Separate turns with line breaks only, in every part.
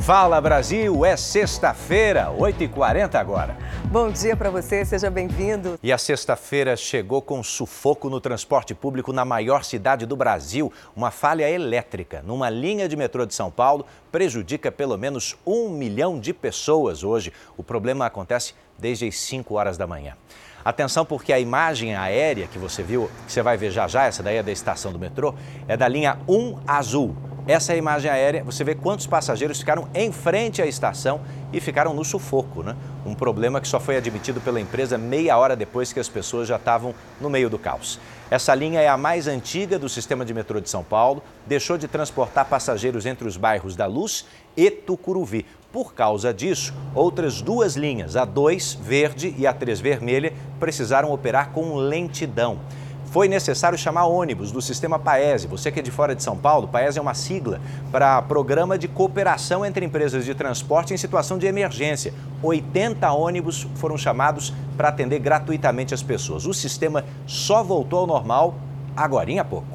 Fala Brasil, é sexta-feira, 8h40 agora.
Bom dia para você, seja bem-vindo.
E a sexta-feira chegou com sufoco no transporte público na maior cidade do Brasil. Uma falha elétrica numa linha de metrô de São Paulo prejudica pelo menos um milhão de pessoas hoje. O problema acontece desde as 5 horas da manhã. Atenção porque a imagem aérea que você viu, que você vai ver já já, essa daí é da estação do metrô, é da linha 1 azul. Essa é a imagem aérea, você vê quantos passageiros ficaram em frente à estação e ficaram no sufoco, né? Um problema que só foi admitido pela empresa meia hora depois que as pessoas já estavam no meio do caos. Essa linha é a mais antiga do sistema de metrô de São Paulo, deixou de transportar passageiros entre os bairros da Luz e Tucuruvi. Por causa disso, outras duas linhas, a 2 verde e a 3 vermelha, precisaram operar com lentidão foi necessário chamar ônibus do sistema Paese. Você que é de fora de São Paulo, Paese é uma sigla para Programa de Cooperação entre Empresas de Transporte em Situação de Emergência. 80 ônibus foram chamados para atender gratuitamente as pessoas. O sistema só voltou ao normal agora há pouco.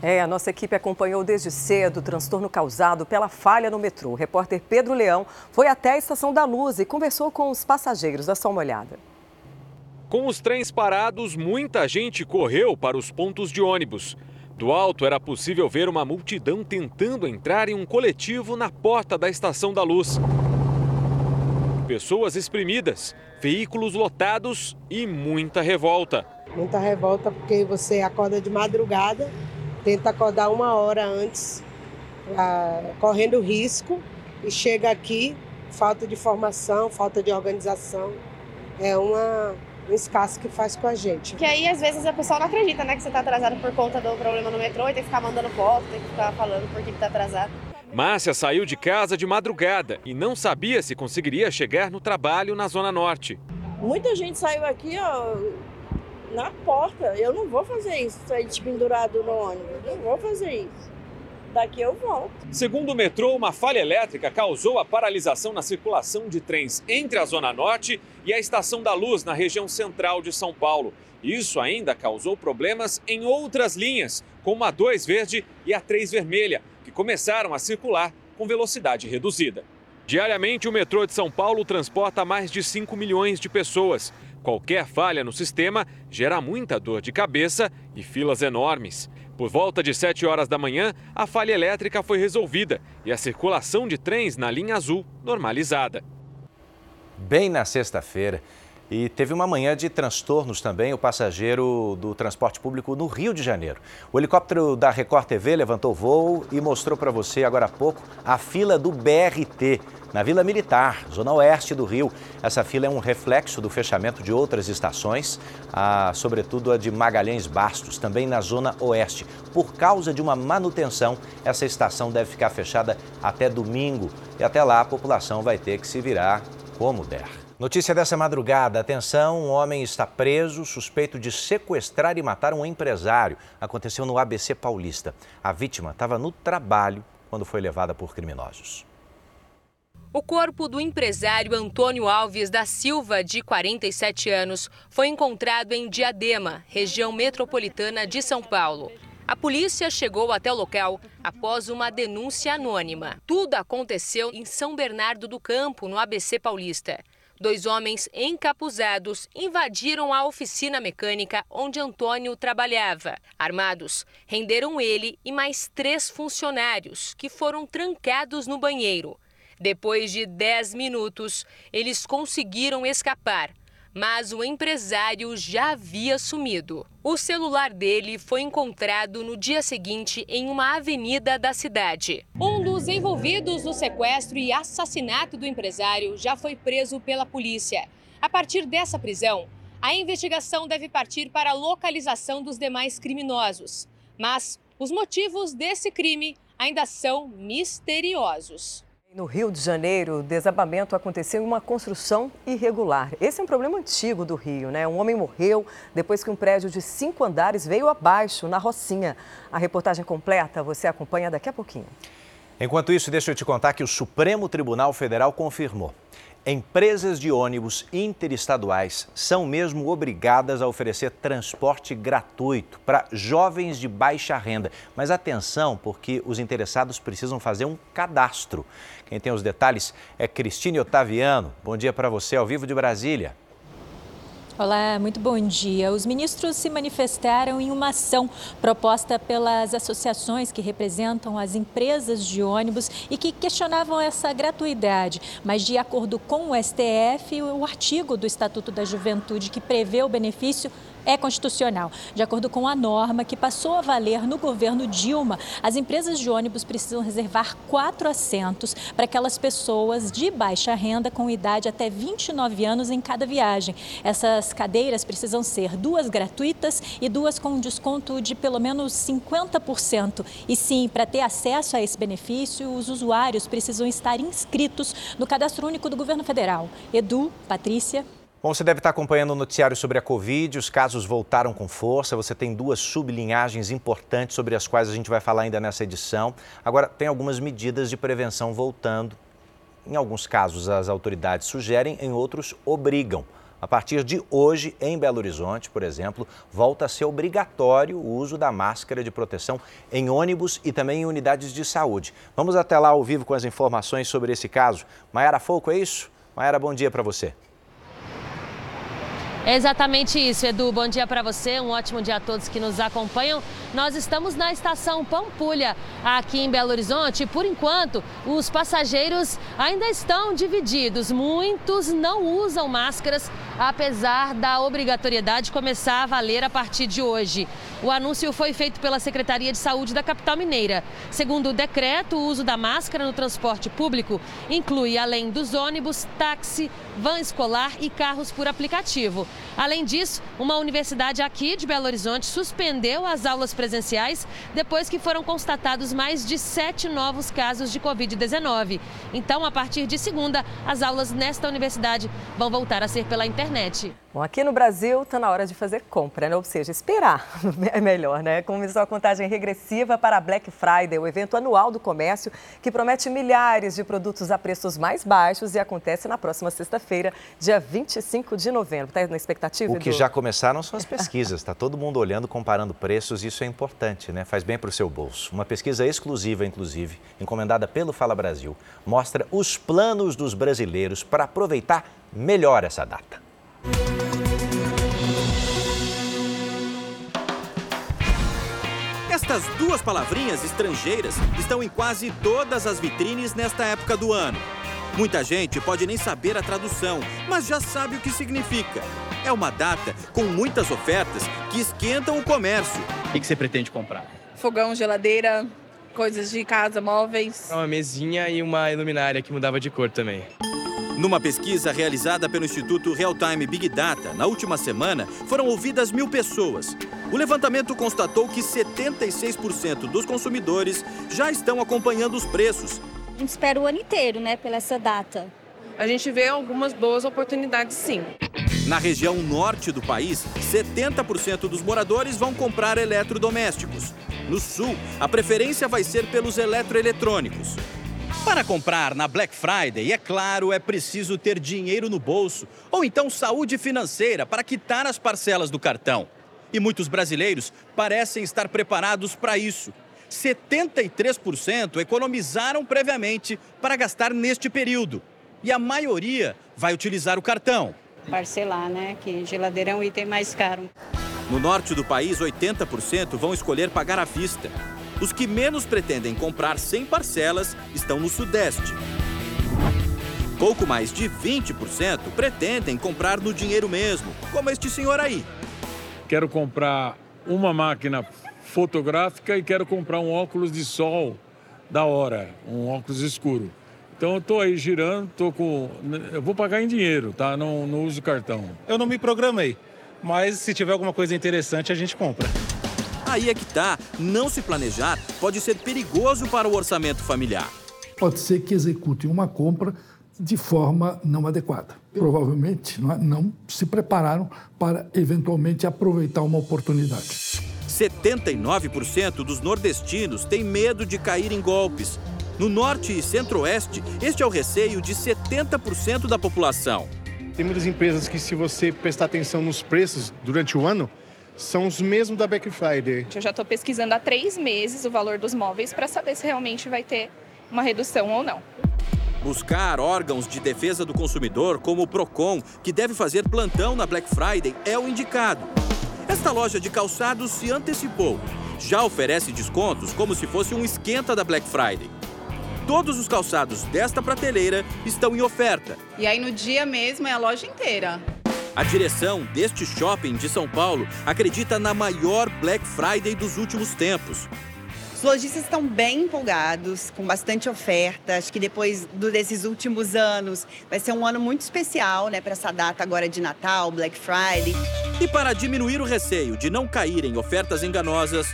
É, a nossa equipe acompanhou desde cedo o transtorno causado pela falha no metrô. O repórter Pedro Leão foi até a Estação da Luz e conversou com os passageiros. Dá só uma olhada.
Com os trens parados, muita gente correu para os pontos de ônibus. Do alto era possível ver uma multidão tentando entrar em um coletivo na porta da Estação da Luz. Pessoas exprimidas, veículos lotados e muita revolta.
Muita revolta porque você acorda de madrugada, tenta acordar uma hora antes, ah, correndo risco, e chega aqui, falta de formação, falta de organização. É uma o escasso que faz com a gente.
Que aí, às vezes, a pessoa não acredita, né, que você está atrasado por conta do problema no metrô e tem que ficar mandando foto, tem que ficar falando por que está atrasado.
Márcia saiu de casa de madrugada e não sabia se conseguiria chegar no trabalho na Zona Norte.
Muita gente saiu aqui, ó, na porta. Eu não vou fazer isso, sair pendurado no ônibus. Não vou fazer isso daqui eu volto.
Segundo o metrô, uma falha elétrica causou a paralisação na circulação de trens entre a Zona Norte e a Estação da Luz, na região central de São Paulo. Isso ainda causou problemas em outras linhas, como a 2 verde e a 3 vermelha, que começaram a circular com velocidade reduzida. Diariamente, o metrô de São Paulo transporta mais de 5 milhões de pessoas. Qualquer falha no sistema gera muita dor de cabeça e filas enormes. Por volta de 7 horas da manhã, a falha elétrica foi resolvida e a circulação de trens na linha azul normalizada.
Bem na sexta-feira. E teve uma manhã de transtornos também o passageiro do transporte público no Rio de Janeiro. O helicóptero da Record TV levantou voo e mostrou para você agora há pouco a fila do BRT na Vila Militar, zona oeste do Rio. Essa fila é um reflexo do fechamento de outras estações, a, sobretudo a de Magalhães Bastos, também na zona oeste. Por causa de uma manutenção, essa estação deve ficar fechada até domingo e até lá a população vai ter que se virar como der. Notícia dessa madrugada: atenção, um homem está preso suspeito de sequestrar e matar um empresário. Aconteceu no ABC Paulista. A vítima estava no trabalho quando foi levada por criminosos.
O corpo do empresário Antônio Alves da Silva, de 47 anos, foi encontrado em Diadema, região metropolitana de São Paulo. A polícia chegou até o local após uma denúncia anônima. Tudo aconteceu em São Bernardo do Campo, no ABC Paulista. Dois homens encapuzados invadiram a oficina mecânica onde Antônio trabalhava. Armados, renderam ele e mais três funcionários, que foram trancados no banheiro. Depois de 10 minutos, eles conseguiram escapar mas o empresário já havia sumido. O celular dele foi encontrado no dia seguinte em uma avenida da cidade. Um dos envolvidos no sequestro e assassinato do empresário já foi preso pela polícia. A partir dessa prisão, a investigação deve partir para a localização dos demais criminosos. Mas os motivos desse crime ainda são misteriosos.
No Rio de Janeiro, o desabamento aconteceu em uma construção irregular. Esse é um problema antigo do Rio, né? Um homem morreu depois que um prédio de cinco andares veio abaixo, na Rocinha. A reportagem completa você acompanha daqui a pouquinho.
Enquanto isso, deixa eu te contar que o Supremo Tribunal Federal confirmou. Empresas de ônibus interestaduais são mesmo obrigadas a oferecer transporte gratuito para jovens de baixa renda. Mas atenção, porque os interessados precisam fazer um cadastro. Quem tem os detalhes é Cristine Otaviano. Bom dia para você, ao vivo de Brasília.
Olá, muito bom dia. Os ministros se manifestaram em uma ação proposta pelas associações que representam as empresas de ônibus e que questionavam essa gratuidade. Mas, de acordo com o STF, o artigo do Estatuto da Juventude que prevê o benefício é constitucional. De acordo com a norma que passou a valer no governo Dilma, as empresas de ônibus precisam reservar quatro assentos para aquelas pessoas de baixa renda com idade até 29 anos em cada viagem. Essas cadeiras precisam ser duas gratuitas e duas com desconto de pelo menos 50%. E sim, para ter acesso a esse benefício, os usuários precisam estar inscritos no Cadastro Único do Governo Federal. Edu, Patrícia.
Bom, você deve estar acompanhando o noticiário sobre a Covid, os casos voltaram com força, você tem duas sublinhagens importantes sobre as quais a gente vai falar ainda nessa edição. Agora, tem algumas medidas de prevenção voltando. Em alguns casos, as autoridades sugerem, em outros, obrigam. A partir de hoje, em Belo Horizonte, por exemplo, volta a ser obrigatório o uso da máscara de proteção em ônibus e também em unidades de saúde. Vamos até lá ao vivo com as informações sobre esse caso. Maiara Foco, é isso? Maiara, bom dia para você.
É exatamente isso, Edu. Bom dia para você, um ótimo dia a todos que nos acompanham. Nós estamos na estação Pampulha, aqui em Belo Horizonte. Por enquanto, os passageiros ainda estão divididos. Muitos não usam máscaras, apesar da obrigatoriedade começar a valer a partir de hoje. O anúncio foi feito pela Secretaria de Saúde da capital mineira. Segundo o decreto, o uso da máscara no transporte público inclui, além dos ônibus, táxi, van escolar e carros por aplicativo. Além disso, uma universidade aqui de Belo Horizonte suspendeu as aulas presenciais depois que foram constatados mais de sete novos casos de Covid-19. Então, a partir de segunda, as aulas nesta universidade vão voltar a ser pela internet.
Bom, aqui no Brasil está na hora de fazer compra, né? ou seja, esperar é melhor, né? Começou a contagem regressiva para a Black Friday, o evento anual do comércio que promete milhares de produtos a preços mais baixos e acontece na próxima sexta-feira, dia 25 de novembro. Está na expectativa?
O que Edu? já começaram são as pesquisas. Está todo mundo olhando, comparando preços. Isso é importante, né? Faz bem para o seu bolso. Uma pesquisa exclusiva, inclusive, encomendada pelo Fala Brasil, mostra os planos dos brasileiros para aproveitar melhor essa data.
Estas duas palavrinhas estrangeiras estão em quase todas as vitrines nesta época do ano. Muita gente pode nem saber a tradução, mas já sabe o que significa. É uma data com muitas ofertas que esquentam o comércio.
O que você pretende comprar?
Fogão, geladeira, coisas de casa, móveis.
Uma mesinha e uma iluminária que mudava de cor também.
Numa pesquisa realizada pelo Instituto Real-Time Big Data, na última semana, foram ouvidas mil pessoas. O levantamento constatou que 76% dos consumidores já estão acompanhando os preços.
A gente espera o ano inteiro, né, pela essa data.
A gente vê algumas boas oportunidades, sim.
Na região norte do país, 70% dos moradores vão comprar eletrodomésticos. No sul, a preferência vai ser pelos eletroeletrônicos. Para comprar na Black Friday, é claro, é preciso ter dinheiro no bolso ou então saúde financeira para quitar as parcelas do cartão. E muitos brasileiros parecem estar preparados para isso. 73% economizaram previamente para gastar neste período. E a maioria vai utilizar o cartão.
Parcelar, né? Que geladeira é um item mais caro.
No norte do país, 80% vão escolher pagar à vista. Os que menos pretendem comprar sem parcelas estão no Sudeste. Pouco mais de 20% pretendem comprar no dinheiro mesmo, como este senhor aí.
Quero comprar uma máquina fotográfica e quero comprar um óculos de sol da hora, um óculos escuro. Então eu estou aí girando, tô com. Eu vou pagar em dinheiro, tá? Não, não uso cartão.
Eu não me programei, mas se tiver alguma coisa interessante a gente compra.
Aí é que tá. Não se planejar pode ser perigoso para o orçamento familiar.
Pode ser que executem uma compra de forma não adequada. Provavelmente não, é? não se prepararam para eventualmente aproveitar uma oportunidade.
79% dos nordestinos têm medo de cair em golpes. No norte e centro-oeste, este é o receio de 70% da população.
Tem muitas empresas que, se você prestar atenção nos preços durante o ano, são os mesmos da Black Friday.
Eu já estou pesquisando há três meses o valor dos móveis para saber se realmente vai ter uma redução ou não.
Buscar órgãos de defesa do consumidor, como o PROCON, que deve fazer plantão na Black Friday, é o indicado. Esta loja de calçados se antecipou. Já oferece descontos como se fosse um esquenta da Black Friday. Todos os calçados desta prateleira estão em oferta.
E aí no dia mesmo é a loja inteira.
A direção deste shopping de São Paulo acredita na maior Black Friday dos últimos tempos.
Os lojistas estão bem empolgados, com bastante oferta. Acho que depois desses últimos anos vai ser um ano muito especial, né, para essa data agora de Natal, Black Friday.
E para diminuir o receio de não cair em ofertas enganosas,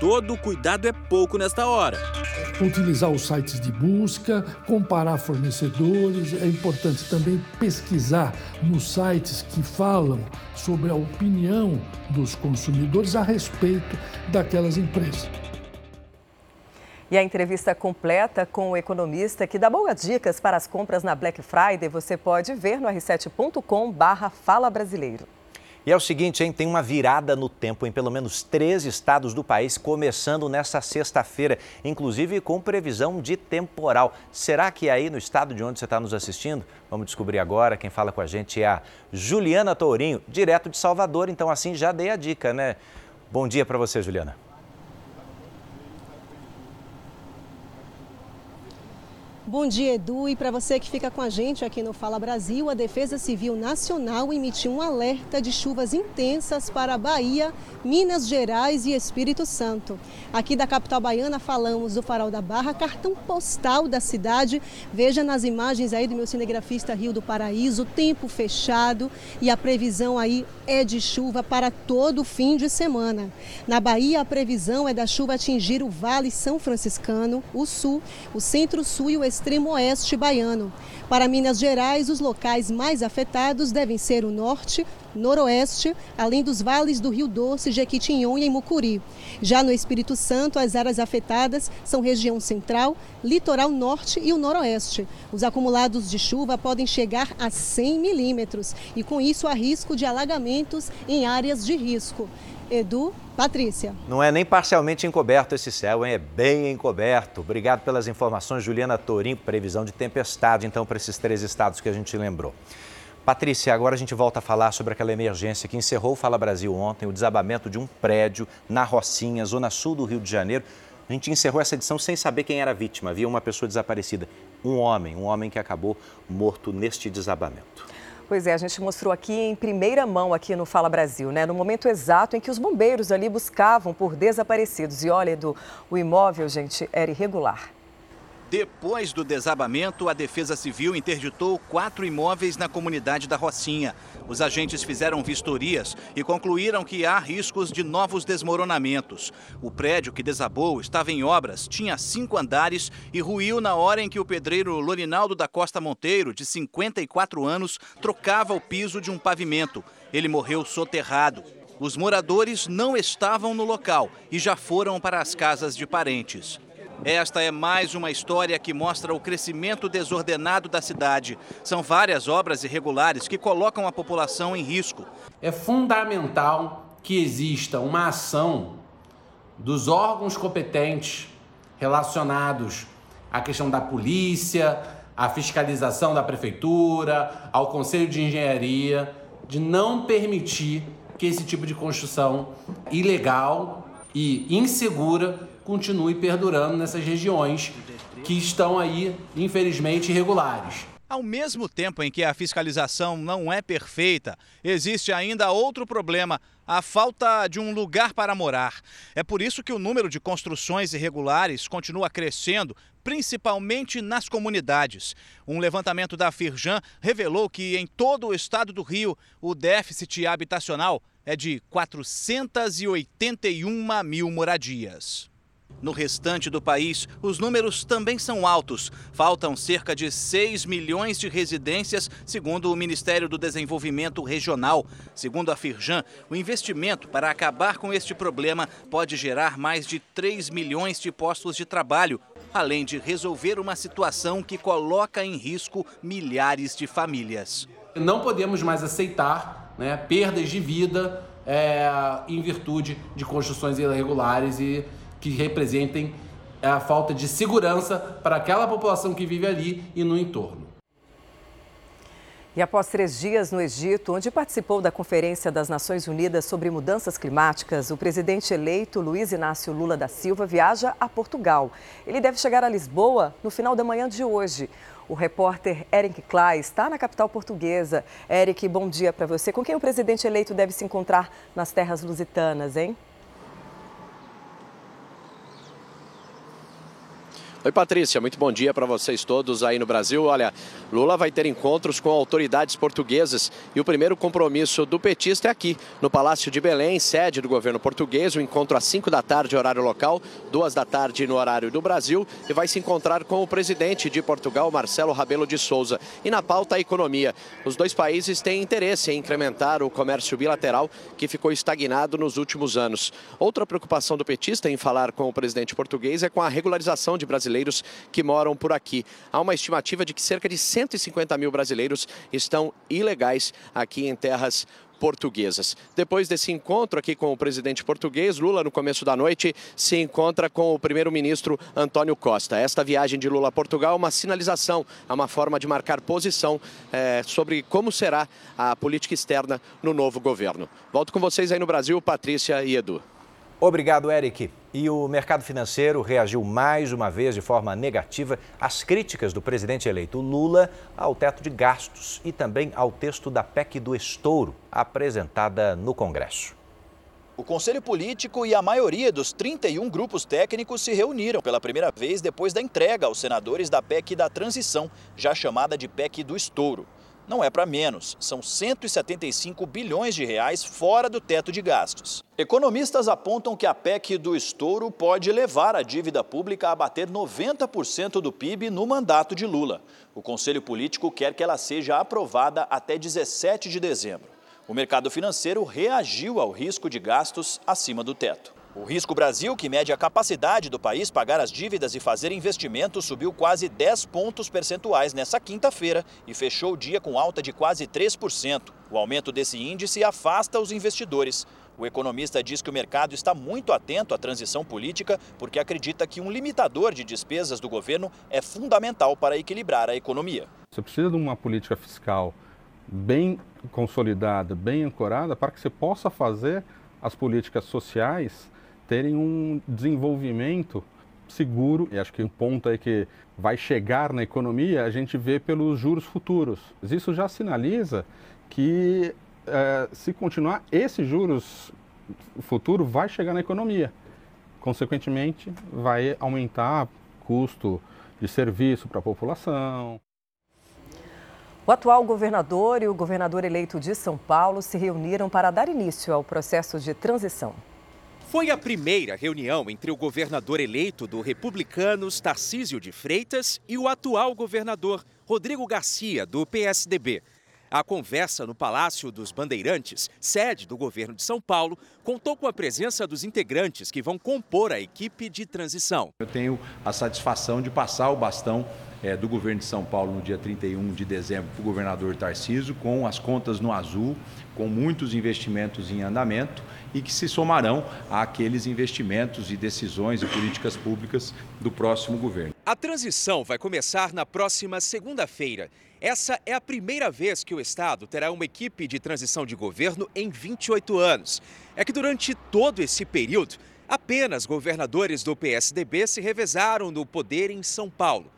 todo cuidado é pouco nesta hora.
Utilizar os sites de busca, comparar fornecedores. É importante também pesquisar nos sites que falam sobre a opinião dos consumidores a respeito daquelas empresas.
E a entrevista completa com o economista que dá boas dicas para as compras na Black Friday você pode ver no r7.com/fala brasileiro.
E é o seguinte, hein? Tem uma virada no tempo em pelo menos três estados do país, começando nesta sexta-feira, inclusive com previsão de temporal. Será que é aí no estado de onde você está nos assistindo? Vamos descobrir agora. Quem fala com a gente é a Juliana Tourinho, direto de Salvador. Então, assim, já dei a dica, né? Bom dia para você, Juliana.
Bom dia, Edu. E para você que fica com a gente aqui no Fala Brasil, a Defesa Civil Nacional emitiu um alerta de chuvas intensas para Bahia, Minas Gerais e Espírito Santo. Aqui da capital baiana falamos do Farol da Barra, cartão postal da cidade. Veja nas imagens aí do meu cinegrafista Rio do Paraíso, tempo fechado e a previsão aí é de chuva para todo o fim de semana. Na Bahia, a previsão é da chuva atingir o Vale São Franciscano, o Sul, o Centro-Sul e o extremo oeste baiano. Para Minas Gerais, os locais mais afetados devem ser o norte, noroeste, além dos vales do Rio Doce, Jequitinhonha e Mucuri. Já no Espírito Santo, as áreas afetadas são região central, litoral norte e o noroeste. Os acumulados de chuva podem chegar a 100 milímetros e, com isso, há risco de alagamentos em áreas de risco. Edu, Patrícia.
Não é nem parcialmente encoberto esse céu, hein? é bem encoberto. Obrigado pelas informações, Juliana Torim. Previsão de tempestade, então, para esses três estados que a gente lembrou. Patrícia, agora a gente volta a falar sobre aquela emergência que encerrou o Fala Brasil ontem, o desabamento de um prédio na Rocinha, zona sul do Rio de Janeiro. A gente encerrou essa edição sem saber quem era a vítima. Havia uma pessoa desaparecida, um homem, um homem que acabou morto neste desabamento.
Pois é, a gente mostrou aqui em primeira mão aqui no Fala Brasil, né? No momento exato em que os bombeiros ali buscavam por desaparecidos. E olha, Edu, o imóvel, gente, era irregular.
Depois do desabamento, a Defesa Civil interditou quatro imóveis na comunidade da Rocinha. Os agentes fizeram vistorias e concluíram que há riscos de novos desmoronamentos. O prédio que desabou estava em obras, tinha cinco andares e ruiu na hora em que o pedreiro Lorinaldo da Costa Monteiro, de 54 anos, trocava o piso de um pavimento. Ele morreu soterrado. Os moradores não estavam no local e já foram para as casas de parentes. Esta é mais uma história que mostra o crescimento desordenado da cidade. São várias obras irregulares que colocam a população em risco.
É fundamental que exista uma ação dos órgãos competentes relacionados à questão da polícia, à fiscalização da prefeitura, ao conselho de engenharia, de não permitir que esse tipo de construção ilegal e insegura continue perdurando nessas regiões que estão aí, infelizmente, irregulares.
Ao mesmo tempo em que a fiscalização não é perfeita, existe ainda outro problema: a falta de um lugar para morar. É por isso que o número de construções irregulares continua crescendo, principalmente nas comunidades. Um levantamento da Firjan revelou que em todo o estado do Rio, o déficit habitacional é de 481 mil moradias. No restante do país, os números também são altos. Faltam cerca de 6 milhões de residências, segundo o Ministério do Desenvolvimento Regional. Segundo a Firjan, o investimento para acabar com este problema pode gerar mais de 3 milhões de postos de trabalho.
além de resolver uma situação que coloca em risco milhares de famílias.
Não podemos mais aceitar né, perdas de vida é, em virtude de construções irregulares e que representem a falta de segurança para aquela população que vive ali e no entorno.
E após três dias no Egito, onde participou da Conferência das Nações Unidas sobre Mudanças Climáticas, o presidente eleito Luiz Inácio Lula da Silva viaja a Portugal. Ele deve chegar a Lisboa no final da manhã de hoje. O repórter Eric Clay está na capital portuguesa. Eric, bom dia para você. Com quem o presidente eleito deve se encontrar nas terras lusitanas, hein?
Oi, Patrícia, muito bom dia para vocês todos aí no Brasil. Olha, Lula vai ter encontros com autoridades portuguesas e o primeiro compromisso do petista é aqui, no Palácio de Belém, sede do governo português. O encontro às 5 da tarde, horário local, 2 da tarde no horário do Brasil, e vai se encontrar com o presidente de Portugal, Marcelo Rabelo de Souza. E na pauta, a economia. Os dois países têm interesse em incrementar o comércio bilateral, que ficou estagnado nos últimos anos. Outra preocupação do petista em falar com o presidente português é com a regularização de brasileiros brasileiros que moram por aqui. Há uma estimativa de que cerca de 150 mil brasileiros estão ilegais aqui em terras portuguesas. Depois desse encontro aqui com o presidente português, Lula, no começo da noite, se encontra com o primeiro-ministro Antônio Costa. Esta viagem de Lula a Portugal é uma sinalização, é uma forma de marcar posição é, sobre como será a política externa no novo governo. Volto com vocês aí no Brasil, Patrícia e Edu.
Obrigado, Eric. E o mercado financeiro reagiu mais uma vez de forma negativa às críticas do presidente eleito Lula ao teto de gastos e também ao texto da PEC do estouro apresentada no Congresso.
O Conselho Político e a maioria dos 31 grupos técnicos se reuniram pela primeira vez depois da entrega aos senadores da PEC da transição, já chamada de PEC do estouro. Não é para menos, são 175 bilhões de reais fora do teto de gastos. Economistas apontam que a PEC do estouro pode levar a dívida pública a bater 90% do PIB no mandato de Lula. O Conselho Político quer que ela seja aprovada até 17 de dezembro. O mercado financeiro reagiu ao risco de gastos acima do teto. O Risco Brasil, que mede a capacidade do país pagar as dívidas e fazer investimentos, subiu quase 10 pontos percentuais nessa quinta-feira e fechou o dia com alta de quase 3%. O aumento desse índice afasta os investidores. O economista diz que o mercado está muito atento à transição política porque acredita que um limitador de despesas do governo é fundamental para equilibrar a economia.
Você precisa de uma política fiscal bem consolidada, bem ancorada, para que você possa fazer as políticas sociais terem um desenvolvimento seguro. E acho que um ponto aí que vai chegar na economia a gente vê pelos juros futuros. Isso já sinaliza que é, se continuar, esse juros futuro vai chegar na economia. Consequentemente, vai aumentar custo de serviço para a população.
O atual governador e o governador eleito de São Paulo se reuniram para dar início ao processo de transição.
Foi a primeira reunião entre o governador eleito do Republicanos, Tarcísio de Freitas, e o atual governador, Rodrigo Garcia, do PSDB. A conversa no Palácio dos Bandeirantes, sede do governo de São Paulo, contou com a presença dos integrantes que vão compor a equipe de transição.
Eu tenho a satisfação de passar o bastão é, do governo de São Paulo no dia 31 de dezembro para o governador Tarcísio, com as contas no azul, com muitos investimentos em andamento e que se somarão àqueles investimentos e decisões e políticas públicas do próximo governo.
A transição vai começar na próxima segunda-feira. Essa é a primeira vez que o Estado terá uma equipe de transição de governo em 28 anos. É que durante todo esse período, apenas governadores do PSDB se revezaram no poder em São Paulo.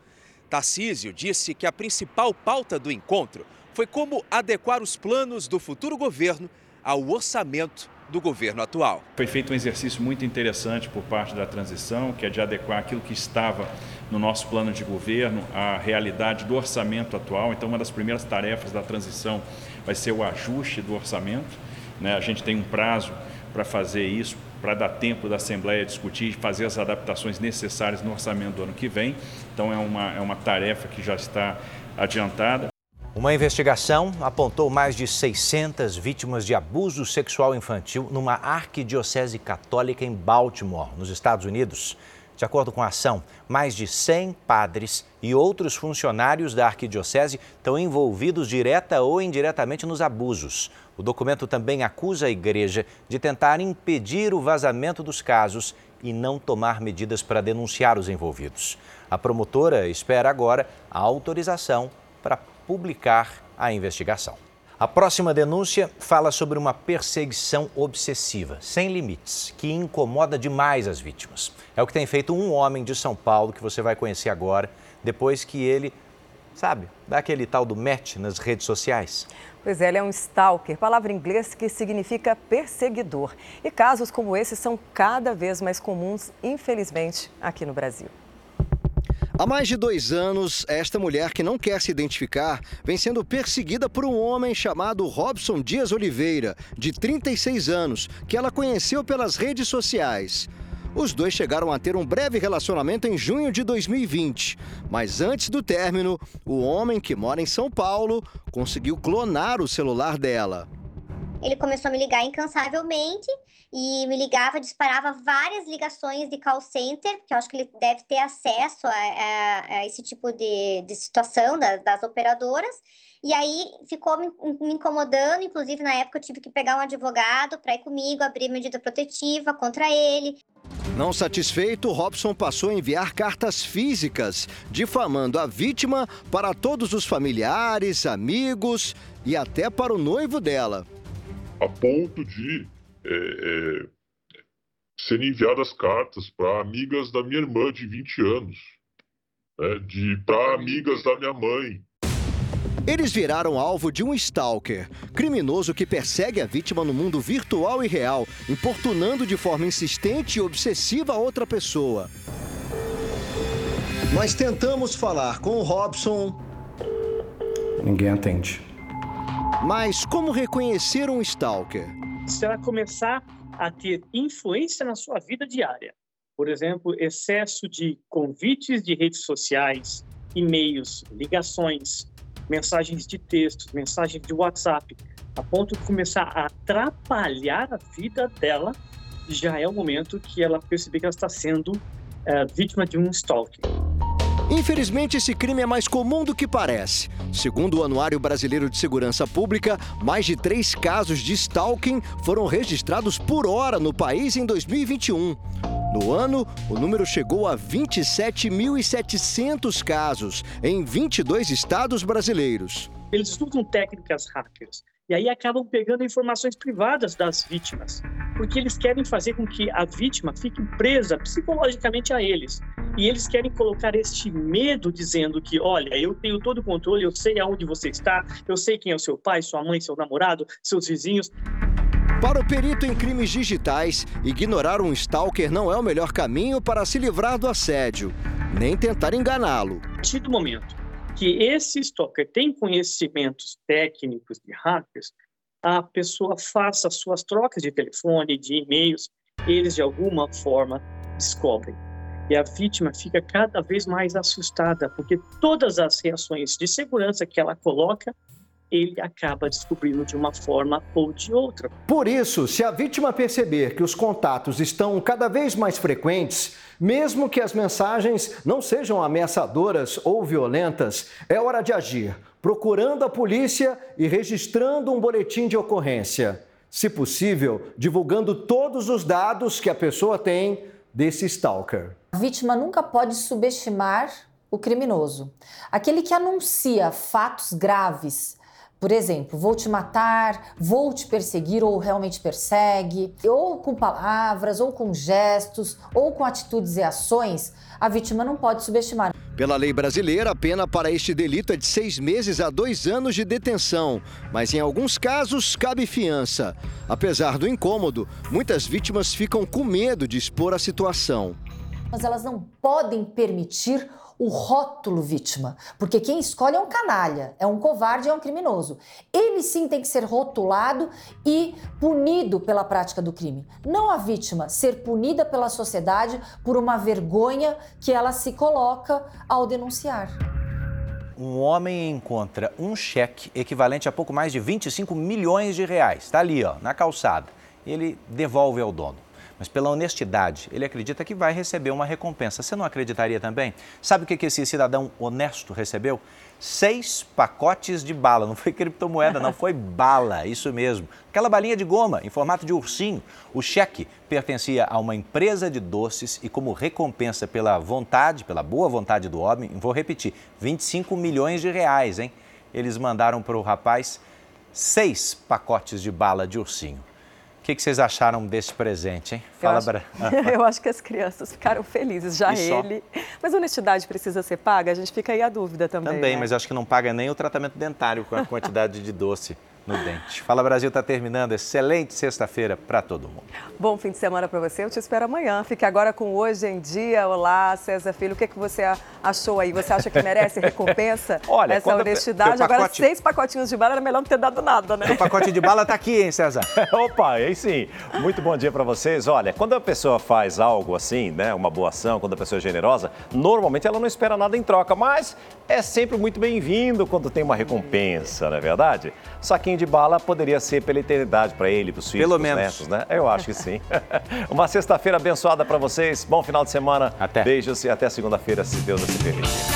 Tarcísio disse que a principal pauta do encontro foi como adequar os planos do futuro governo ao orçamento do governo atual.
Foi feito um exercício muito interessante por parte da transição, que é de adequar aquilo que estava no nosso plano de governo à realidade do orçamento atual. Então, uma das primeiras tarefas da transição vai ser o ajuste do orçamento. Né? A gente tem um prazo para fazer isso, para dar tempo da Assembleia discutir e fazer as adaptações necessárias no orçamento do ano que vem. Então, é uma, é uma tarefa que já está adiantada.
Uma investigação apontou mais de 600 vítimas de abuso sexual infantil numa arquidiocese católica em Baltimore, nos Estados Unidos. De acordo com a ação, mais de 100 padres e outros funcionários da arquidiocese estão envolvidos direta ou indiretamente nos abusos. O documento também acusa a igreja de tentar impedir o vazamento dos casos e não tomar medidas para denunciar os envolvidos. A promotora espera agora a autorização para publicar a investigação. A próxima denúncia fala sobre uma perseguição obsessiva, sem limites, que incomoda demais as vítimas. É o que tem feito um homem de São Paulo, que você vai conhecer agora, depois que ele, sabe, dá aquele tal do match nas redes sociais.
Pois é, ele é um stalker, palavra em inglês que significa perseguidor. E casos como esse são cada vez mais comuns, infelizmente, aqui no Brasil.
Há mais de dois anos, esta mulher que não quer se identificar vem sendo perseguida por um homem chamado Robson Dias Oliveira, de 36 anos, que ela conheceu pelas redes sociais. Os dois chegaram a ter um breve relacionamento em junho de 2020. Mas antes do término, o homem que mora em São Paulo conseguiu clonar o celular dela.
Ele começou a me ligar incansavelmente e me ligava, disparava várias ligações de call center, que eu acho que ele deve ter acesso a, a, a esse tipo de, de situação das, das operadoras. E aí ficou me, me, incomodando, inclusive na época eu tive que pegar um advogado para ir comigo, abrir medida protetiva contra ele.
Não satisfeito, Robson passou a enviar cartas físicas, difamando a vítima para todos os familiares, amigos e até para o noivo dela.
A ponto de é, é, serem enviadas cartas para amigas da minha irmã de 20 anos, né, de para amigas da minha mãe.
Eles viraram alvo de um stalker, criminoso que persegue a vítima no mundo virtual e real, importunando de forma insistente e obsessiva a outra pessoa. Nós tentamos falar com o Robson.
Ninguém atende.
Mas como reconhecer um stalker?
se ela começar a ter influência na sua vida diária, por exemplo, excesso de convites de redes sociais, e-mails, ligações, mensagens de texto, mensagens de WhatsApp, a ponto de começar a atrapalhar a vida dela, já é o momento que ela perceber que ela está sendo é, vítima de um stalking.
Infelizmente, esse crime é mais comum do que parece. Segundo o Anuário Brasileiro de Segurança Pública, mais de três casos de stalking foram registrados por hora no país em 2021. No ano, o número chegou a 27.700 casos em 22 estados brasileiros.
Eles usam técnicas hackers e aí acabam pegando informações privadas das vítimas, porque eles querem fazer com que a vítima fique presa psicologicamente a eles. E eles querem colocar este medo dizendo que, olha, eu tenho todo o controle, eu sei aonde você está, eu sei quem é o seu pai, sua mãe, seu namorado, seus vizinhos.
Para o perito em crimes digitais, ignorar um stalker não é o melhor caminho para se livrar do assédio, nem tentar enganá-lo.
A partir do momento que esse stalker tem conhecimentos técnicos de hackers, a pessoa faça suas trocas de telefone, de e-mails, eles de alguma forma descobrem. E a vítima fica cada vez mais assustada, porque todas as reações de segurança que ela coloca ele acaba descobrindo de uma forma ou de outra.
Por isso, se a vítima perceber que os contatos estão cada vez mais frequentes, mesmo que as mensagens não sejam ameaçadoras ou violentas, é hora de agir, procurando a polícia e registrando um boletim de ocorrência. Se possível, divulgando todos os dados que a pessoa tem desse stalker.
A vítima nunca pode subestimar o criminoso. Aquele que anuncia fatos graves por exemplo, vou te matar, vou te perseguir ou realmente persegue, ou com palavras, ou com gestos, ou com atitudes e ações, a vítima não pode subestimar.
Pela lei brasileira, a pena para este delito é de seis meses a dois anos de detenção, mas em alguns casos cabe fiança. Apesar do incômodo, muitas vítimas ficam com medo de expor a situação.
Mas elas não podem permitir o rótulo vítima, porque quem escolhe é um canalha, é um covarde, é um criminoso. Ele sim tem que ser rotulado e punido pela prática do crime. Não a vítima ser punida pela sociedade por uma vergonha que ela se coloca ao denunciar.
Um homem encontra um cheque equivalente a pouco mais de 25 milhões de reais. Está ali, ó, na calçada. Ele devolve ao dono. Mas pela honestidade. Ele acredita que vai receber uma recompensa. Você não acreditaria também? Sabe o que esse cidadão honesto recebeu? Seis pacotes de bala. Não foi criptomoeda, não, foi bala, isso mesmo. Aquela balinha de goma em formato de ursinho. O cheque pertencia a uma empresa de doces e, como recompensa pela vontade, pela boa vontade do homem, vou repetir: 25 milhões de reais, hein? Eles mandaram para o rapaz seis pacotes de bala de ursinho. O que, que vocês acharam desse presente, hein?
Fala, eu acho, Bra... eu acho que as crianças ficaram felizes, já ele. Mas a honestidade precisa ser paga? A gente fica aí a dúvida também.
Também,
né?
mas eu acho que não paga nem o tratamento dentário com a quantidade de doce no dente. Fala Brasil está terminando. Excelente sexta-feira para todo mundo.
Bom fim de semana para você. Eu te espero amanhã. Fique agora com Hoje em Dia. Olá, César Filho. O que, é que você achou aí? Você acha que merece recompensa?
Olha,
essa honestidade. Pacote... Agora, seis pacotinhos de bala era melhor não ter dado nada, né?
O pacote de bala está aqui, hein, César?
Opa, aí sim. Muito bom dia para vocês. Olha, quando a pessoa faz algo assim, né, uma boa ação, quando a pessoa é generosa, normalmente ela não espera nada em troca, mas é sempre muito bem-vindo quando tem uma recompensa, não é verdade? Saquinho de bala poderia ser pela eternidade para ele, para os filhos,
Pelo menos.
netos, né? Eu acho que sim. Uma sexta-feira abençoada para vocês. Bom final de semana.
Até.
Beijos e até segunda-feira, se Deus assim permitir.